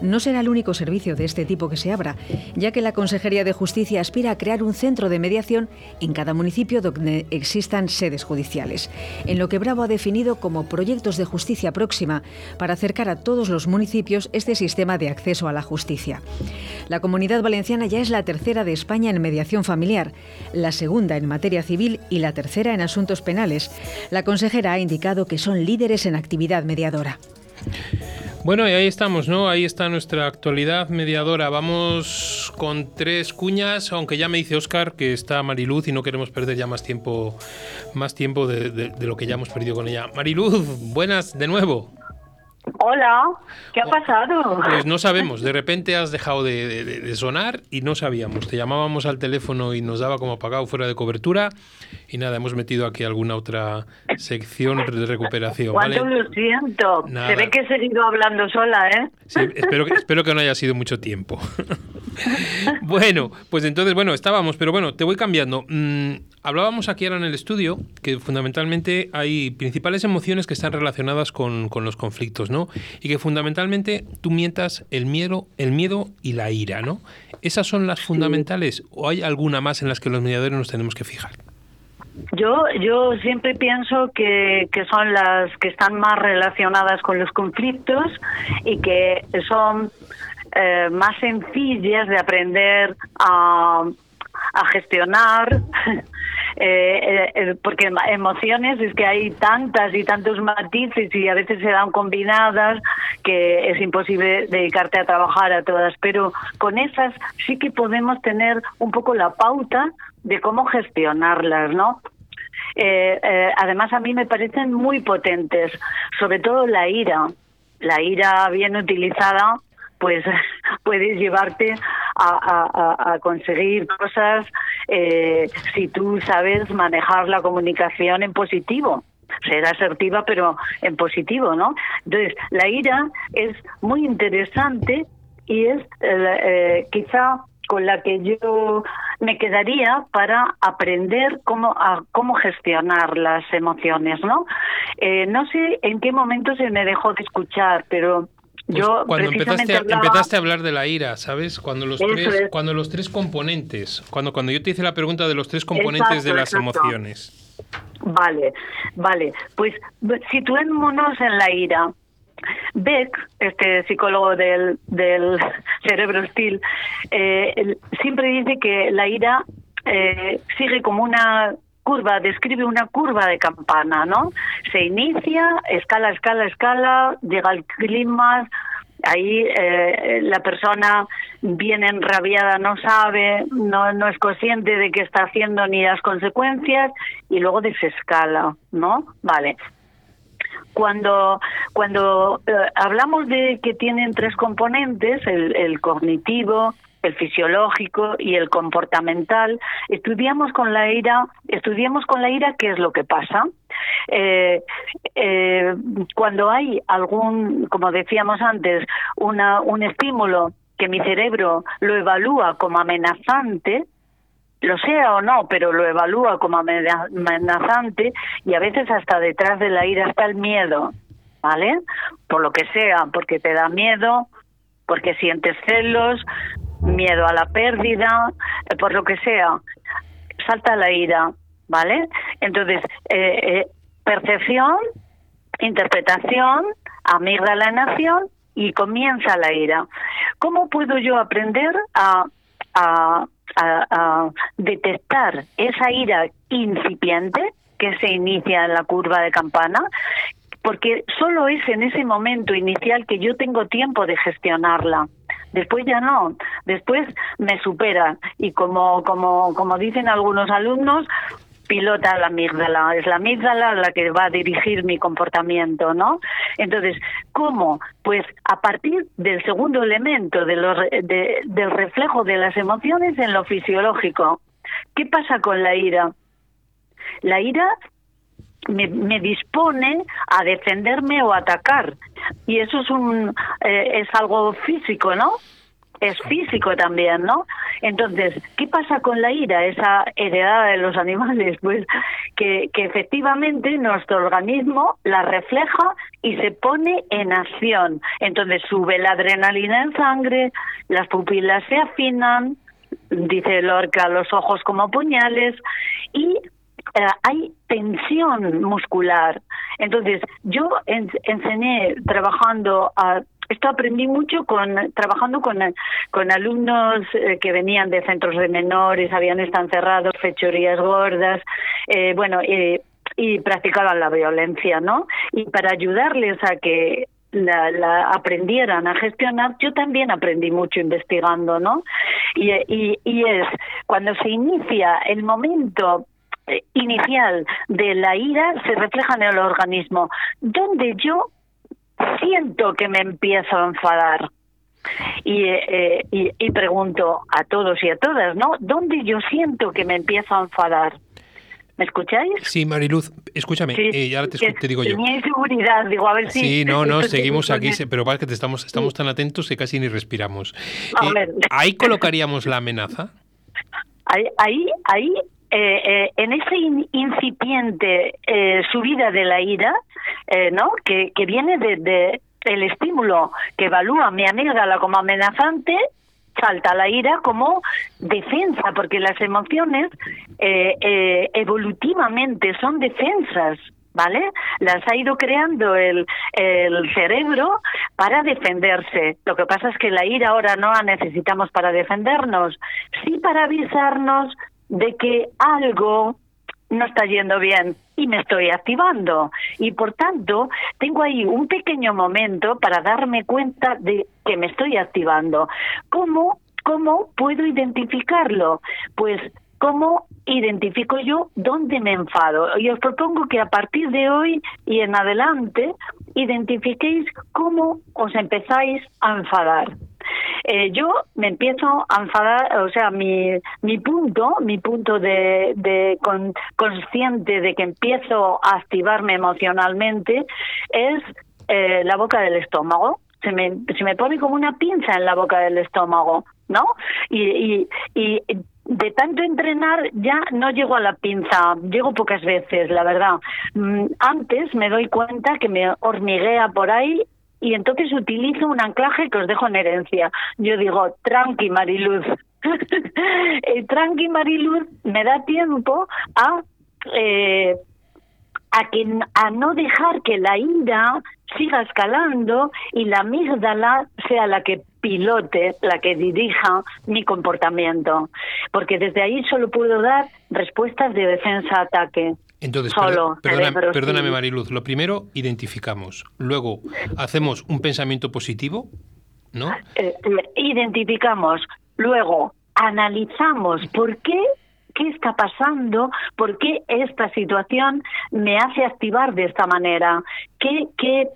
No será el único servicio de este tipo que se abra, ya que la Consejería de Justicia aspira a crear un centro de mediación en cada municipio donde existan sedes judiciales, en lo que Bravo ha definido como proyectos de justicia próxima para acercar a todos los municipios este sistema de acceso a la justicia. La comunidad valenciana ya es la tercera de España en mediación familiar, la segunda en materia civil y la tercera en asuntos penales. La consejera ha indicado que son líderes en actividad mediadora. Bueno, y ahí estamos, ¿no? Ahí está nuestra actualidad mediadora. Vamos con tres cuñas, aunque ya me dice Oscar que está Mariluz y no queremos perder ya más tiempo, más tiempo de, de lo que ya hemos perdido con ella. Mariluz, buenas de nuevo. Hola, ¿qué ha pasado? Pues no sabemos, de repente has dejado de, sonar y no sabíamos. Te llamábamos al teléfono y nos daba como apagado fuera de cobertura y nada, hemos metido aquí alguna otra sección de recuperación. ¿Cuánto lo siento? Se ve que he seguido hablando sola, ¿eh? espero, que, espero que no haya sido mucho tiempo. bueno, pues entonces, bueno, estábamos, pero bueno, te voy cambiando. Mm, hablábamos aquí ahora en el estudio que fundamentalmente hay principales emociones que están relacionadas con, con los conflictos, ¿no? Y que fundamentalmente tú mientas el miedo, el miedo y la ira, ¿no? ¿Esas son las fundamentales o hay alguna más en las que los mediadores nos tenemos que fijar? Yo, yo siempre pienso que, que son las que están más relacionadas con los conflictos y que son eh, más sencillas de aprender a, a gestionar. Eh, eh, porque emociones es que hay tantas y tantos matices y a veces se dan combinadas que es imposible dedicarte a trabajar a todas, pero con esas sí que podemos tener un poco la pauta de cómo gestionarlas, ¿no? además a mí me parecen muy potentes, sobre todo la ira. La ira bien utilizada pues puedes llevarte a, conseguir cosas eh, si tú sabes manejar la comunicación en positivo ser asertiva pero en positivo, ¿no? Entonces, la ira es muy interesante y es eh, eh, quizá con la que yo me quedaría para aprender cómo a, cómo gestionar las emociones, ¿no? no sé en qué momento se me dejó de escuchar, pero pues yo cuando empezaste, empezaste a hablar de la ira, ¿sabes? Cuando los tres, cuando los tres componentes, cuando cuando yo te hice la pregunta de los tres componentes de las emociones. Vale, vale. Pues situémonos en la ira. Beck, este psicólogo del, del cerebro hostil, eh, siempre dice que la ira eh, sigue como una curva, describe una curva de campana, ¿no? Se inicia, escala, escala, escala, llega al clima, ahí eh, la persona viene enrabiada, no sabe, no, no es consciente de qué está haciendo ni las consecuencias y luego desescala, ¿no? Vale. Cuando, cuando eh, hablamos de que tienen tres componentes, el, el cognitivo, el fisiológico y el comportamental, estudiamos con la ira, estudiamos con la ira qué es lo que pasa. Eh, eh, cuando hay algún, como decíamos antes, una, un estímulo que mi cerebro lo evalúa como amenazante, lo sea o no, pero lo evalúa como amenazante y a veces hasta detrás de la ira está el miedo, ¿vale? Por lo que sea, porque te da miedo, porque sientes celos, miedo a la pérdida, eh, por lo que sea, salta la ira, ¿vale? Entonces, eh, eh, percepción, interpretación, amígdala en acción y comienza la ira. ¿Cómo puedo yo aprender a, a, a detectar esa ira incipiente que se inicia en la curva de campana? Porque solo es en ese momento inicial que yo tengo tiempo de gestionarla. Después ya no, después me supera y como como como dicen algunos alumnos, pilota la amígdala, es la amígdala la que va a dirigir mi comportamiento, ¿no? Entonces, ¿cómo? Pues a partir del segundo elemento de los, del reflejo de las emociones en lo fisiológico. ¿qué pasa con la ira? La ira me, me, dispone a defenderme o atacar. Y eso es, un, eh, es algo físico, ¿no? Es físico también, ¿no? Entonces, ¿qué pasa con la ira, esa heredada de los animales? Pues que, que efectivamente nuestro organismo la refleja y se pone en acción. Entonces sube la adrenalina en sangre, las pupilas se afinan, dice Lorca, los ojos como puñales y eh, hay tensión muscular. Entonces, yo enseñé trabajando esto aprendí mucho con trabajando con, con alumnos eh, que venían de centros de menores, habían estado encerrados, fechorías gordas, eh, bueno, y practicaban la violencia, ¿no? Y para ayudarles a que la, aprendieran a gestionar, yo también aprendí mucho investigando, ¿no? Y, y, es cuando se inicia el momento inicial de la ira se refleja en el organismo, donde yo siento que me empiezo a enfadar. Y, eh, y, y, pregunto a todos y a todas, ¿no? ¿Dónde yo siento que me empiezo a enfadar? ¿Me escucháis? Sí, Mariluz, escúchame, eh, ya te, te, digo yo. Tenía inseguridad, digo, a ver si... Sí, no, no, seguimos aquí, pero parece que te estamos, estamos tan atentos que casi ni respiramos. ¿Ahí colocaríamos la amenaza? Ahí, ahí, ahí eh, eh, en esa incipiente eh, subida de la ira, ¿no? Que, viene de, el estímulo que evalúa mi amígdala como amenazante, salta la ira como defensa, porque las emociones evolutivamente son defensas. ¿Vale? Las ha ido creando el, el cerebro para defenderse. Lo que pasa es que la ira ahora no la necesitamos para defendernos, sí para avisarnos de que algo no está yendo bien y me estoy activando. Y por tanto, tengo ahí un pequeño momento para darme cuenta de que me estoy activando. ¿Cómo, cómo puedo identificarlo? Pues, ¿cómo identifico yo dónde me enfado? Y os propongo que a partir de hoy y en adelante identifiquéis cómo os empezáis a enfadar. Eh, yo me empiezo a enfadar, o sea, mi, mi punto, mi punto de, de consciente de que empiezo a activarme emocionalmente es eh, la boca del estómago. Se me, se me pone como una pinza en la boca del estómago, ¿no? Y, y, y de tanto entrenar ya no llego a la pinza, llego pocas veces, la verdad. Mm, antes me doy cuenta que me hormiguea por ahí y entonces utilizo un anclaje que os dejo en herencia. Yo digo, tranqui Mariluz. Tranqui Mariluz me da tiempo a eh, a que a no dejar que la ira siga escalando y la amígdala sea la que pilote, la que dirija mi comportamiento, porque desde ahí solo puedo dar respuestas de defensa-ataque. Entonces, perdóname, Mariluz. Lo primero, identificamos. Luego, hacemos un pensamiento positivo, ¿no? Eh, identificamos. Luego, analizamos por qué qué está pasando, por qué esta situación me hace activar de esta manera, qué, qué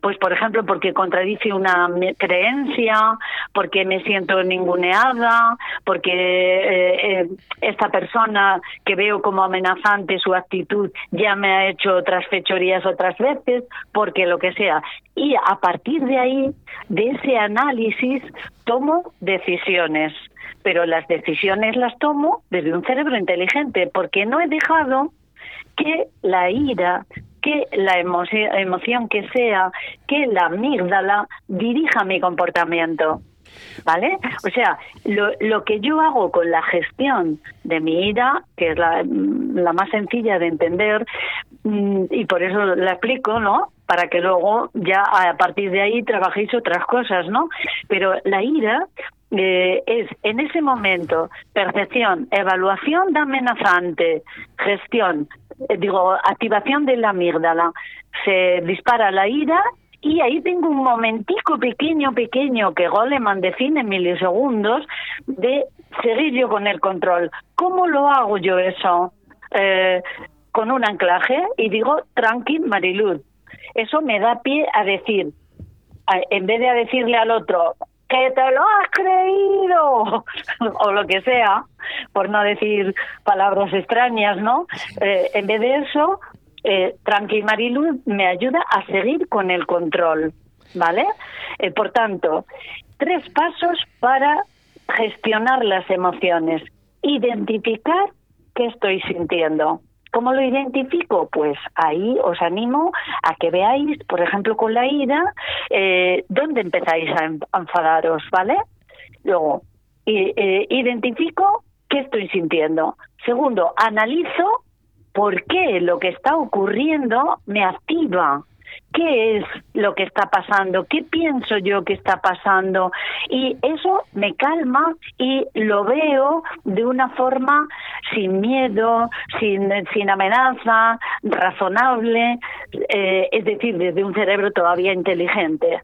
pues por ejemplo porque contradice una creencia, porque me siento ninguneada, porque eh, eh, esta persona que veo como amenazante su actitud ya me ha hecho otras fechorías otras veces, porque lo que sea. Y a partir de ahí, de ese análisis, tomo decisiones pero las decisiones las tomo desde un cerebro inteligente, porque no he dejado que la ira, que la emoción, que sea, que la amígdala dirija mi comportamiento. ¿Vale? O sea, lo, lo, que yo hago con la gestión de mi ira, que es la, la más sencilla de entender, mm, y por eso la explico, ¿no? Para que luego ya a partir de ahí trabajéis otras cosas, ¿no? Pero la ira eh, es en ese momento percepción, evaluación de amenazante, gestión, eh, digo, activación de la amígdala, se dispara la ira y ahí tengo un momentico pequeño, pequeño que Goleman define en milisegundos de seguir yo con el control. ¿Cómo lo hago yo eso? Eh, con un anclaje y digo, tranqui, Mariluz. Eso me da pie a decir, en vez de a decirle al otro, que te lo has creído, o lo que sea, por no decir palabras extrañas, ¿no? Eh, en vez de eso, eh, Tranqui me ayuda a seguir con el control, ¿vale? Eh, por tanto, tres pasos para gestionar las emociones. Identificar qué estoy sintiendo. ¿Cómo lo identifico? Pues ahí os animo a que veáis, por ejemplo, con la ira, eh, dónde empezáis a enfadaros, ¿vale? Luego, eh, identifico qué estoy sintiendo. Segundo, analizo por qué lo que está ocurriendo me activa qué es lo que está pasando, qué pienso yo que está pasando. Y eso me calma y lo veo de una forma sin miedo, sin, sin amenaza, razonable, eh, es decir, desde un cerebro todavía inteligente.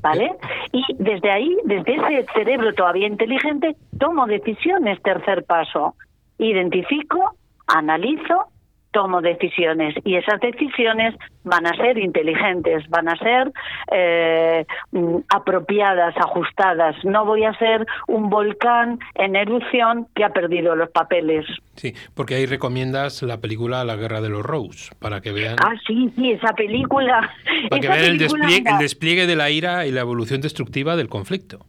¿Vale? Y desde ahí, desde ese cerebro todavía inteligente, tomo decisiones, tercer paso. Identifico, analizo tomo decisiones y esas decisiones van a ser inteligentes, van a ser eh, mm, apropiadas, ajustadas. No voy a ser un volcán en erupción que ha perdido los papeles. Sí, porque ahí recomiendas la película La Guerra de los Rose, para que vean... Ah, sí, sí, esa película... Para que vean el despliegue, el despliegue de la ira y la evolución destructiva del conflicto.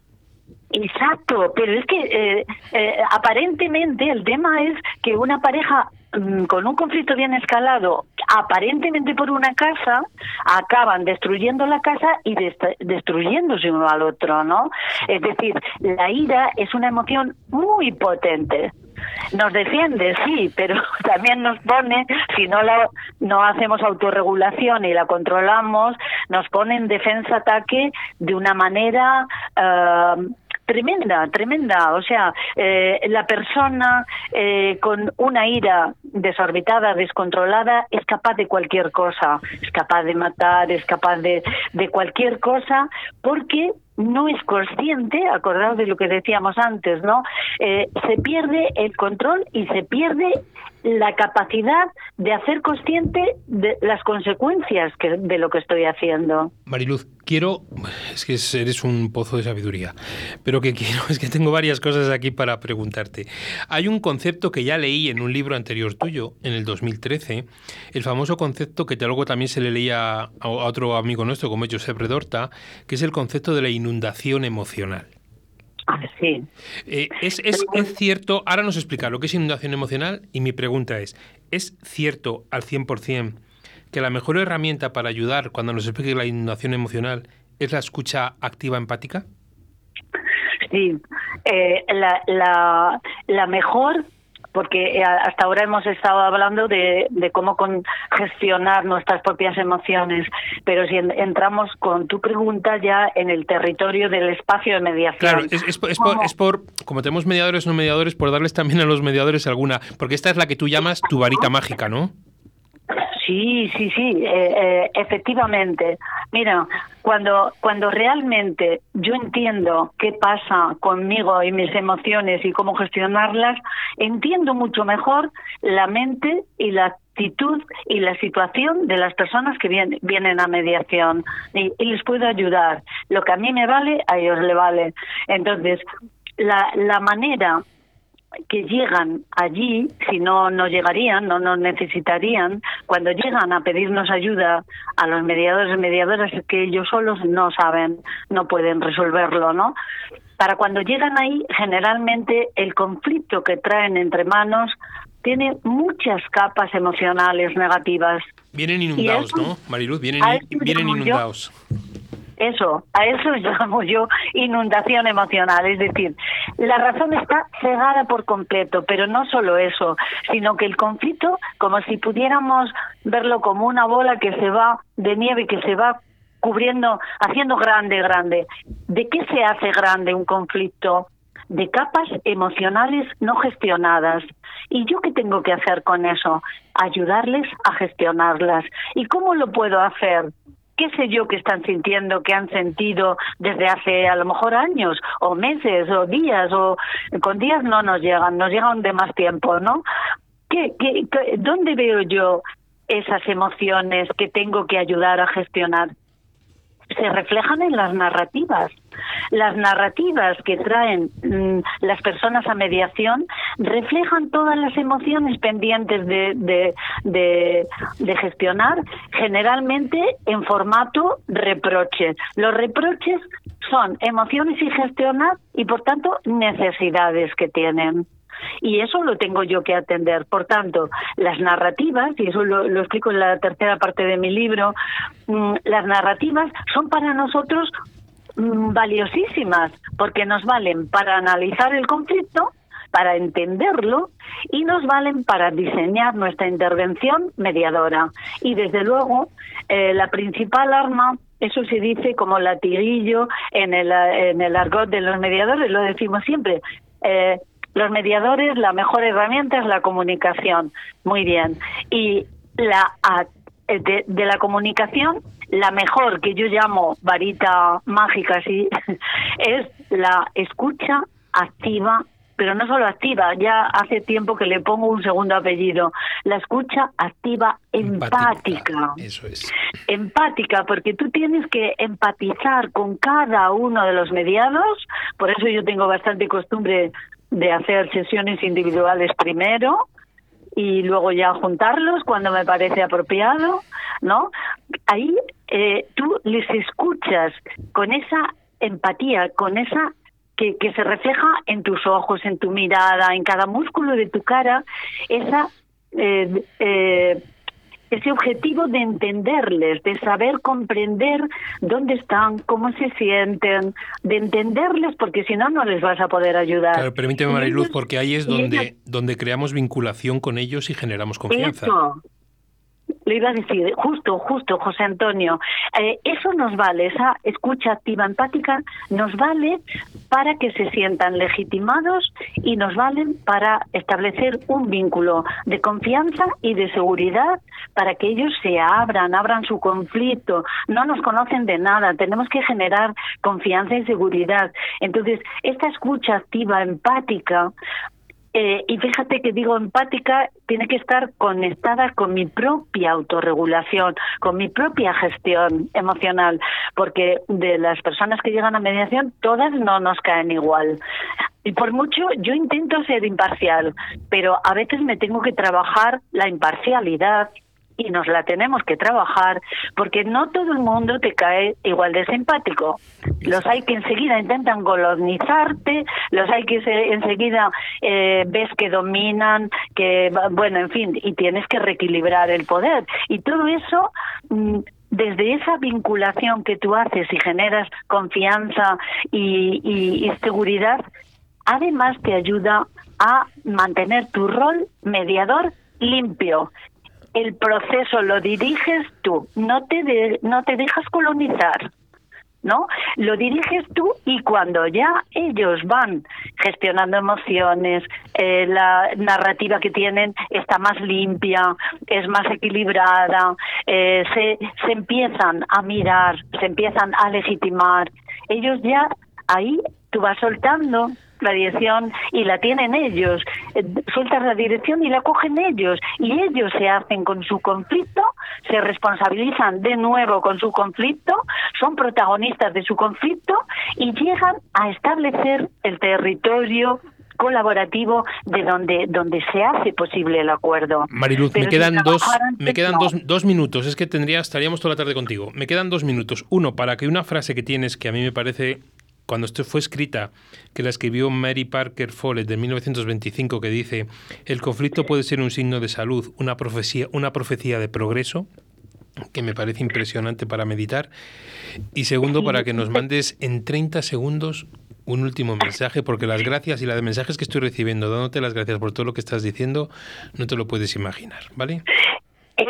Exacto, pero es que eh, eh, aparentemente el tema es que una pareja con un conflicto bien escalado, aparentemente por una casa, acaban destruyendo la casa y destruyéndose uno al otro, ¿no? Es decir, la ira es una emoción muy potente. Nos defiende, sí, pero también nos pone, si no la, no hacemos autorregulación y la controlamos, nos pone en defensa-ataque de una manera uh, tremenda, tremenda. O sea, eh, la persona eh, con una ira desorbitada, descontrolada, es capaz de cualquier cosa. Es capaz de matar, es capaz de, de cualquier cosa, porque no es consciente, acordado de lo que decíamos antes, ¿no? Eh, se pierde el control y se pierde la capacidad de hacer consciente de las consecuencias que, de lo que estoy haciendo. Mariluz, quiero, es que eres un pozo de sabiduría, pero que quiero, es que tengo varias cosas aquí para preguntarte. Hay un concepto que ya leí en un libro anterior tuyo, en el 2013, el famoso concepto que luego también se le leía a otro amigo nuestro, como es Josep Redorta, que es el concepto de la inundación emocional. Ah, sí. Eh, es, es, es, cierto, ahora nos explica lo que es inundación emocional y mi pregunta es, ¿es cierto al 100% que la mejor herramienta para ayudar cuando nos explique la inundación emocional es la escucha activa empática? Sí, eh, la, la, la mejor porque eh, hasta ahora hemos estado hablando de, cómo gestionar nuestras propias emociones, pero si entramos con tu pregunta ya en el territorio del espacio de mediación. Claro, es, por, es, por, como tenemos mediadores no mediadores, por darles también a los mediadores alguna, porque esta es la que tú llamas tu varita mágica, ¿no? Sí, sí, sí, eh, eh, efectivamente. Mira, cuando, cuando realmente yo entiendo qué pasa conmigo y mis emociones y cómo gestionarlas, entiendo mucho mejor la mente y la actitud y la situación de las personas que vienen, vienen a mediación y, y les puedo ayudar. Lo que a mí me vale, a ellos le vale. Entonces, la, la manera que llegan allí, si no, no llegarían, no nos necesitarían, cuando llegan a pedirnos ayuda a los mediadores y mediadoras, es que ellos solos no saben, no pueden resolverlo, ¿no? Para cuando llegan ahí, generalmente el conflicto que traen entre manos tiene muchas capas emocionales negativas. Vienen inundados, ¿no, Mariluz? Vienen, vienen inundados. Eso, a eso llamo yo inundación emocional, es decir, la razón está cegada por completo, pero no solo eso, sino que el conflicto, como si pudiéramos verlo como una bola que se va de nieve, que se va cubriendo, haciendo grande, grande. ¿De qué se hace grande un conflicto? de capas emocionales no gestionadas. ¿Y yo qué tengo que hacer con eso? Ayudarles a gestionarlas. ¿Y cómo lo puedo hacer? Qué sé yo que están sintiendo, que han sentido desde hace a lo mejor años o meses o días o con días no nos llegan, nos llegan de más tiempo, ¿no? ¿Qué, qué, dónde veo yo esas emociones que tengo que ayudar a gestionar? Se reflejan en las narrativas Las narrativas que traen mm, las personas a mediación reflejan todas las emociones pendientes de, de, gestionar, generalmente en formato reproches. Los reproches son emociones y gestionar y, por tanto, necesidades que tienen y eso lo tengo yo que atender. Por tanto, las narrativas, y eso lo, explico en la tercera parte de mi libro, mm, las narrativas son para nosotros valiosísimas porque nos valen para analizar el conflicto, para entenderlo y nos valen para diseñar nuestra intervención mediadora. Y desde luego, eh, la principal arma eso se dice como latiguillo en el, en el argot de los mediadores, lo decimos siempre. Eh, los mediadores, la mejor herramienta es la comunicación. Muy bien. Y la de, de la comunicación, la mejor que yo llamo varita mágica, sí, es la escucha activa pero no solo activa, ya hace tiempo que le pongo un segundo apellido, la escucha activa empática. Eso es. Empática, porque tú tienes que empatizar con cada uno de los mediados, por eso yo tengo bastante costumbre de hacer sesiones individuales primero y luego ya juntarlos cuando me parece apropiado, ¿no? Ahí eh, tú les escuchas con esa empatía, con esa que, que, se refleja en tus ojos, en tu mirada, en cada músculo de tu cara, esa eh, eh, ese objetivo de entenderles, de saber comprender dónde están, cómo se sienten, de entenderles, porque si no, no les vas a poder ayudar. Claro, permíteme, Mariluz, porque ahí es donde, donde creamos vinculación con ellos y generamos confianza. Lo iba a decir, justo, justo, José Antonio. Eh, eso nos vale, esa escucha activa empática nos vale para que se sientan legitimados y nos valen para establecer un vínculo de confianza y de seguridad para que ellos se abran, abran su conflicto. No nos conocen de nada, tenemos que generar confianza y seguridad. Entonces, esta escucha activa empática eh, y fíjate que digo empática, tiene que estar conectada con mi propia autorregulación, con mi propia gestión emocional, porque de las personas que llegan a mediación, todas no nos caen igual. Y por mucho, yo intento ser imparcial, pero a veces me tengo que trabajar la imparcialidad, y nos la tenemos que trabajar porque no todo el mundo te cae igual de simpático. Los hay que enseguida intentan colonizarte, los hay que enseguida eh, ves que dominan, que, bueno, en fin, y tienes que reequilibrar el poder. Y todo eso mm, desde esa vinculación que tú haces y generas confianza y, y, seguridad, además te ayuda a mantener tu rol mediador limpio el proceso lo diriges tú, no te, no te dejas colonizar. ¿no? Lo diriges tú y cuando ya ellos van gestionando emociones, eh, la narrativa que tienen está más limpia, es más equilibrada, eh, se, se empiezan a mirar, se empiezan a legitimar, ellos ya ahí tú vas soltando la dirección y la tienen ellos. Eh, sueltas la dirección y la cogen ellos. Y ellos se hacen con su conflicto, se responsabilizan de nuevo con su conflicto, son protagonistas de su conflicto y llegan a establecer el territorio colaborativo de donde donde se hace posible el acuerdo. Mariluz, me quedan dos me quedan dos, dos, minutos. Es que tendría estaríamos toda la tarde contigo. Me quedan dos minutos. Uno para que una frase que tienes que a mí me parece cuando esto fue escrita, que la escribió Mary Parker Follett de 1925, que dice, el conflicto puede ser un signo de salud, una profecía, una profecía de progreso, que me parece impresionante para meditar. Y segundo, para que nos mandes en 30 segundos un último mensaje, porque las gracias y la de mensajes que estoy recibiendo, dándote las gracias por todo lo que estás diciendo, no te lo puedes imaginar, ¿vale? Es,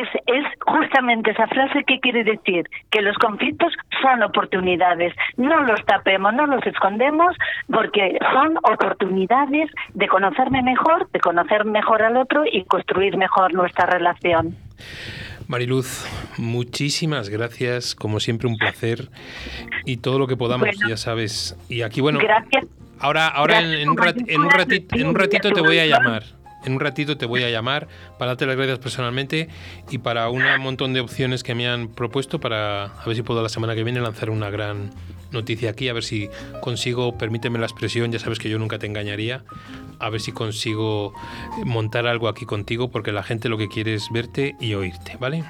justamente esa frase que quiere decir que los conflictos son oportunidades. No los tapemos, no los escondemos, porque son oportunidades de conocerme mejor, de conocer mejor al otro y construir mejor nuestra relación. Mariluz, muchísimas gracias, como siempre un placer y todo lo que podamos, ya sabes. Y aquí, bueno, gracias. ahora, ahora en, un ratito, en un ratito te voy a llamar. En un ratito te voy a llamar para darte las gracias personalmente y para un montón de opciones que me han propuesto para a ver si puedo la semana que viene lanzar una gran noticia aquí, a ver si consigo, permíteme la expresión, ya sabes que yo nunca te engañaría, a ver si consigo montar algo aquí contigo porque la gente lo que quiere es verte y oírte, ¿vale?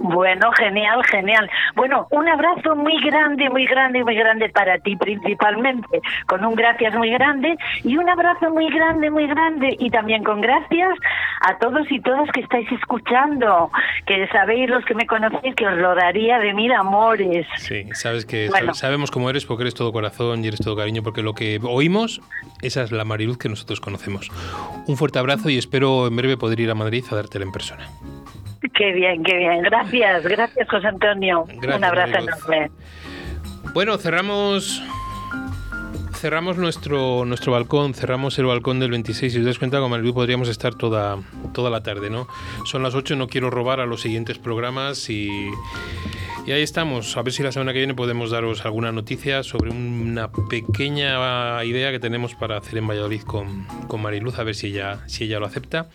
Bueno, genial, genial. Bueno, un abrazo muy grande, muy grande, muy grande para ti principalmente, con un gracias muy grande y un abrazo muy grande, muy grande y también con gracias a todos y todas que estáis escuchando, que sabéis los que me conocéis que os lo daría de mil amores. Sí, sabes que sabemos cómo eres porque eres todo corazón y eres todo cariño, porque lo que oímos, esa es la Mariluz que nosotros conocemos. Un fuerte abrazo y espero en breve poder ir a Madrid a dártela en persona. Qué bien, qué bien. Gracias, gracias José Antonio. Un abrazo enorme. Bueno, cerramos cerramos nuestro nuestro balcón, cerramos el balcón del 26. Si os dais cuenta, como el podríamos estar toda, toda la tarde, ¿no? Son las 8, no quiero robar a los siguientes programas y, y ahí estamos. A ver si la semana que viene podemos daros alguna noticia sobre una pequeña idea que tenemos para hacer en Valladolid con, con Mariluz, a ver si ella, si ella lo acepta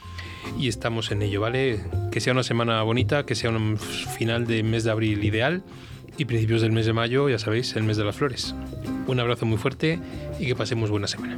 y estamos en ello, ¿vale? Que sea una semana bonita, que sea un final de mes de abril ideal y principios del mes de mayo, ya sabéis, el mes de las flores. Un abrazo muy fuerte y que pasemos buena semana.